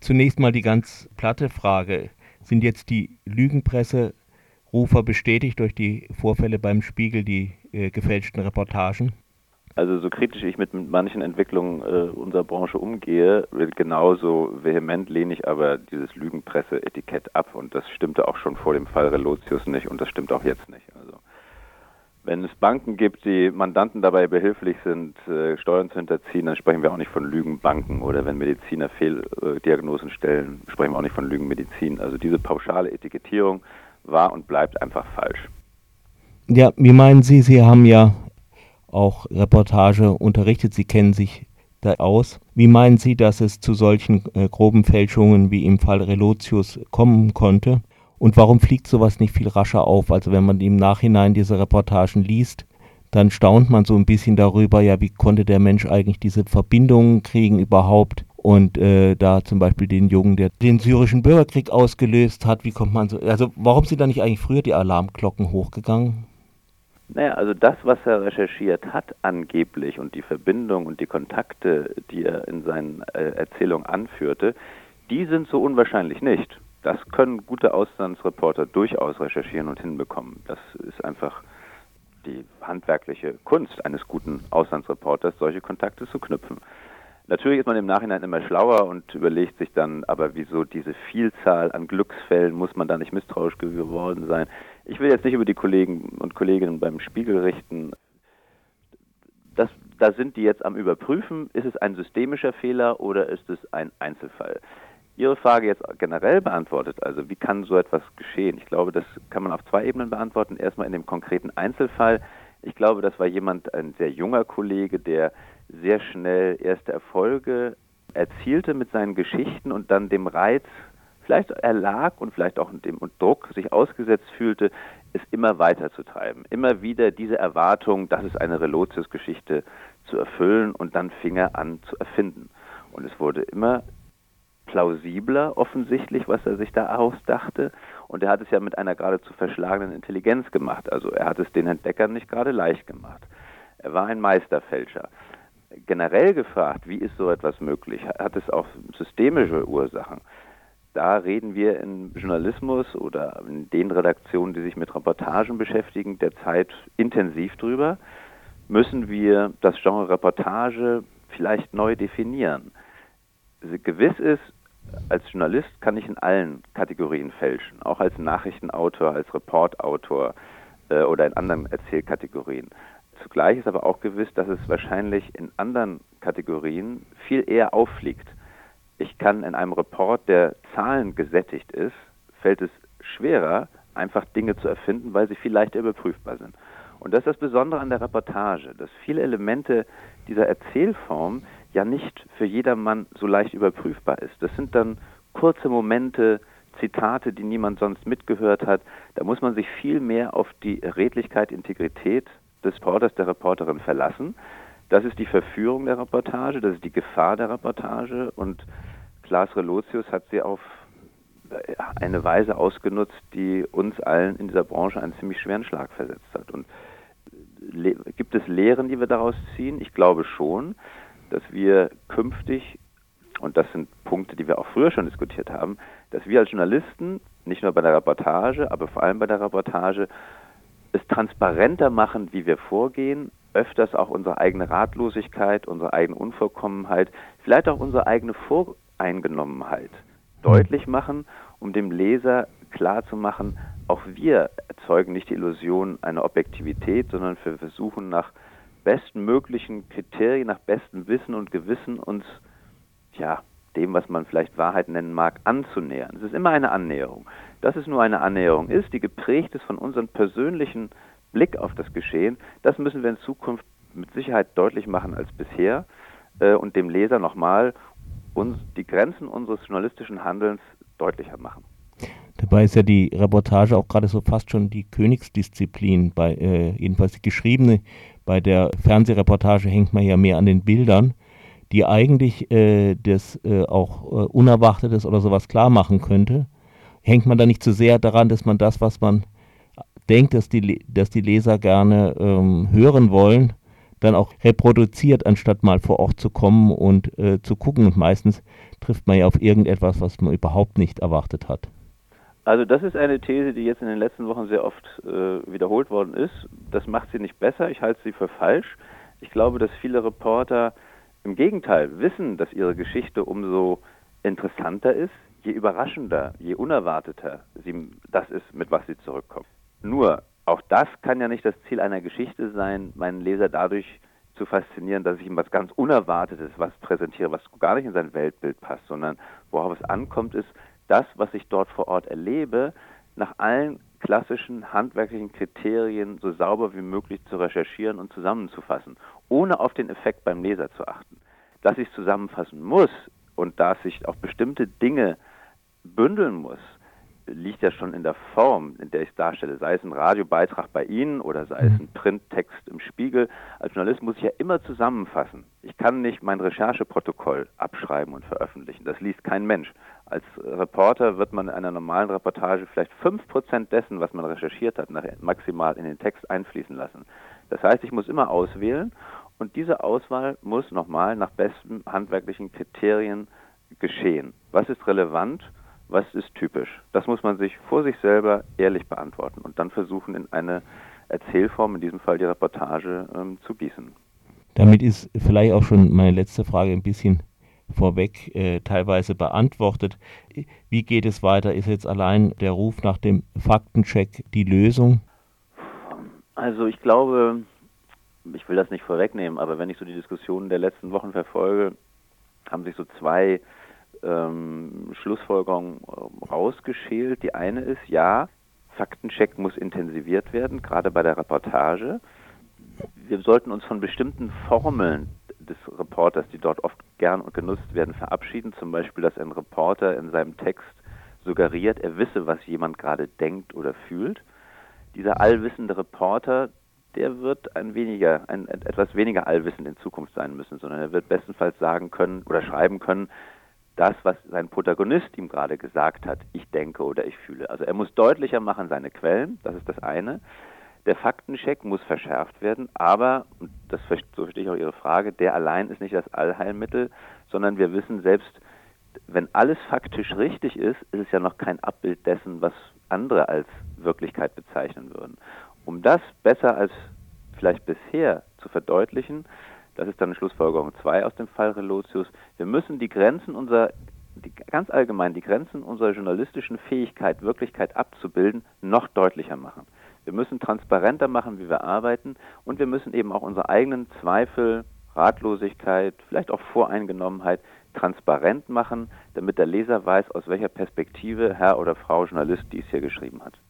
zunächst mal die ganz platte Frage. Sind jetzt die Lügenpresserufer bestätigt durch die Vorfälle beim Spiegel, die äh, gefälschten Reportagen? Also so kritisch ich mit manchen Entwicklungen äh, unserer Branche umgehe, genauso vehement lehne ich aber dieses Lügenpresse-Etikett ab und das stimmte auch schon vor dem Fall Relotius nicht und das stimmt auch jetzt nicht. Wenn es Banken gibt, die Mandanten dabei behilflich sind, äh, Steuern zu hinterziehen, dann sprechen wir auch nicht von Lügenbanken oder wenn Mediziner Fehldiagnosen stellen, sprechen wir auch nicht von Lügenmedizin. Also diese pauschale Etikettierung war und bleibt einfach falsch. Ja, wie meinen Sie, Sie haben ja auch Reportage unterrichtet. Sie kennen sich da aus. Wie meinen Sie, dass es zu solchen äh, groben Fälschungen wie im Fall Relotius kommen konnte? Und warum fliegt sowas nicht viel rascher auf? Also wenn man im Nachhinein diese Reportagen liest, dann staunt man so ein bisschen darüber, ja, wie konnte der Mensch eigentlich diese Verbindungen kriegen überhaupt? Und äh, da zum Beispiel den Jungen, der den syrischen Bürgerkrieg ausgelöst hat, wie kommt man so, also warum sind da nicht eigentlich früher die Alarmglocken hochgegangen? Naja, also das, was er recherchiert hat angeblich und die Verbindung und die Kontakte, die er in seinen äh, Erzählungen anführte, die sind so unwahrscheinlich nicht. Das können gute Auslandsreporter durchaus recherchieren und hinbekommen. Das ist einfach die handwerkliche Kunst eines guten Auslandsreporters, solche Kontakte zu knüpfen. Natürlich ist man im Nachhinein immer schlauer und überlegt sich dann, aber wieso diese Vielzahl an Glücksfällen, muss man da nicht misstrauisch geworden sein? Ich will jetzt nicht über die Kollegen und Kolleginnen beim Spiegel richten. Das, da sind die jetzt am Überprüfen, ist es ein systemischer Fehler oder ist es ein Einzelfall? Ihre Frage jetzt generell beantwortet, also wie kann so etwas geschehen? Ich glaube, das kann man auf zwei Ebenen beantworten. Erstmal in dem konkreten Einzelfall. Ich glaube, das war jemand, ein sehr junger Kollege, der sehr schnell erste Erfolge erzielte mit seinen Geschichten und dann dem Reiz vielleicht erlag und vielleicht auch dem Druck sich ausgesetzt fühlte, es immer weiter zu treiben. Immer wieder diese Erwartung, das ist eine Relotius-Geschichte zu erfüllen und dann fing er an zu erfinden. Und es wurde immer plausibler offensichtlich, was er sich da ausdachte. Und er hat es ja mit einer geradezu verschlagenen Intelligenz gemacht. Also er hat es den Entdeckern nicht gerade leicht gemacht. Er war ein Meisterfälscher generell gefragt, wie ist so etwas möglich? Hat es auch systemische Ursachen? Da reden wir im Journalismus oder in den Redaktionen, die sich mit Reportagen beschäftigen, derzeit intensiv drüber. Müssen wir das Genre Reportage vielleicht neu definieren? Gewiss ist, als Journalist kann ich in allen Kategorien fälschen, auch als Nachrichtenautor, als Reportautor äh, oder in anderen Erzählkategorien. Zugleich ist aber auch gewiss, dass es wahrscheinlich in anderen Kategorien viel eher auffliegt. Ich kann in einem Report, der Zahlen gesättigt ist, fällt es schwerer, einfach Dinge zu erfinden, weil sie viel leichter überprüfbar sind. Und das ist das Besondere an der Reportage, dass viele Elemente dieser Erzählform ja nicht für jedermann so leicht überprüfbar ist. Das sind dann kurze Momente, Zitate, die niemand sonst mitgehört hat. Da muss man sich viel mehr auf die Redlichkeit, Integrität des Reporters, der Reporterin verlassen. Das ist die Verführung der Reportage, das ist die Gefahr der Reportage und Klaas Relotius hat sie auf eine Weise ausgenutzt, die uns allen in dieser Branche einen ziemlich schweren Schlag versetzt hat. Und gibt es Lehren, die wir daraus ziehen? Ich glaube schon, dass wir künftig, und das sind Punkte, die wir auch früher schon diskutiert haben, dass wir als Journalisten, nicht nur bei der Reportage, aber vor allem bei der Reportage, es transparenter machen, wie wir vorgehen, öfters auch unsere eigene Ratlosigkeit, unsere eigene Unvollkommenheit, vielleicht auch unsere eigene Voreingenommenheit deutlich machen, um dem Leser klarzumachen, auch wir erzeugen nicht die Illusion einer Objektivität, sondern wir versuchen nach besten möglichen Kriterien, nach bestem Wissen und Gewissen uns ja, dem, was man vielleicht Wahrheit nennen mag, anzunähern. Es ist immer eine Annäherung. Dass es nur eine Annäherung ist, die geprägt ist von unserem persönlichen Blick auf das Geschehen, das müssen wir in Zukunft mit Sicherheit deutlich machen als bisher äh, und dem Leser nochmal uns die Grenzen unseres journalistischen Handelns deutlicher machen. Dabei ist ja die Reportage auch gerade so fast schon die Königsdisziplin, bei, äh, jedenfalls die geschriebene. Bei der Fernsehreportage hängt man ja mehr an den Bildern die eigentlich äh, das äh, auch äh, Unerwartetes oder sowas klar machen könnte, hängt man da nicht zu sehr daran, dass man das, was man denkt, dass die, dass die Leser gerne ähm, hören wollen, dann auch reproduziert, anstatt mal vor Ort zu kommen und äh, zu gucken. Und meistens trifft man ja auf irgendetwas, was man überhaupt nicht erwartet hat. Also das ist eine These, die jetzt in den letzten Wochen sehr oft äh, wiederholt worden ist. Das macht sie nicht besser, ich halte sie für falsch. Ich glaube, dass viele Reporter im Gegenteil wissen, dass ihre Geschichte umso interessanter ist, je überraschender, je unerwarteter sie, das ist, mit was sie zurückkommen. Nur, auch das kann ja nicht das Ziel einer Geschichte sein, meinen Leser dadurch zu faszinieren, dass ich ihm was ganz Unerwartetes was präsentiere, was gar nicht in sein Weltbild passt, sondern worauf es ankommt, ist, das, was ich dort vor Ort erlebe, nach allen klassischen handwerklichen Kriterien so sauber wie möglich zu recherchieren und zusammenzufassen, ohne auf den Effekt beim Leser zu achten. Dass ich es zusammenfassen muss und dass ich auch bestimmte Dinge bündeln muss, liegt ja schon in der Form, in der ich es darstelle, sei es ein Radiobeitrag bei Ihnen oder sei es mhm. ein Printtext im Spiegel. Als Journalist muss ich ja immer zusammenfassen. Ich kann nicht mein Rechercheprotokoll abschreiben und veröffentlichen. Das liest kein Mensch. Als Reporter wird man in einer normalen Reportage vielleicht fünf Prozent dessen, was man recherchiert hat, maximal in den Text einfließen lassen. Das heißt, ich muss immer auswählen und diese Auswahl muss nochmal nach besten handwerklichen Kriterien geschehen. Was ist relevant? Was ist typisch? Das muss man sich vor sich selber ehrlich beantworten und dann versuchen, in eine Erzählform, in diesem Fall die Reportage, ähm, zu gießen. Damit ist vielleicht auch schon meine letzte Frage ein bisschen vorweg äh, teilweise beantwortet. Wie geht es weiter? Ist jetzt allein der Ruf nach dem Faktencheck die Lösung? Also ich glaube, ich will das nicht vorwegnehmen, aber wenn ich so die Diskussionen der letzten Wochen verfolge, haben sich so zwei ähm, Schlussfolgerung äh, rausgeschält. Die eine ist, ja, Faktencheck muss intensiviert werden, gerade bei der Reportage. Wir sollten uns von bestimmten Formeln des Reporters, die dort oft gern und genutzt werden, verabschieden. Zum Beispiel, dass ein Reporter in seinem Text suggeriert, er wisse, was jemand gerade denkt oder fühlt. Dieser allwissende Reporter, der wird ein weniger, ein etwas weniger allwissend in Zukunft sein müssen, sondern er wird bestenfalls sagen können oder schreiben können, das, was sein Protagonist ihm gerade gesagt hat, ich denke oder ich fühle. Also er muss deutlicher machen seine Quellen, das ist das eine. Der Faktencheck muss verschärft werden, aber, und das so verstehe ich auch Ihre Frage, der allein ist nicht das Allheilmittel, sondern wir wissen selbst, wenn alles faktisch richtig ist, ist es ja noch kein Abbild dessen, was andere als Wirklichkeit bezeichnen würden. Um das besser als vielleicht bisher zu verdeutlichen, das ist dann Schlussfolgerung 2 aus dem Fall Relotius, wir müssen die Grenzen unserer, die, ganz allgemein die Grenzen unserer journalistischen Fähigkeit, Wirklichkeit abzubilden, noch deutlicher machen. Wir müssen transparenter machen, wie wir arbeiten und wir müssen eben auch unsere eigenen Zweifel, Ratlosigkeit, vielleicht auch Voreingenommenheit transparent machen, damit der Leser weiß, aus welcher Perspektive Herr oder Frau Journalist dies hier geschrieben hat.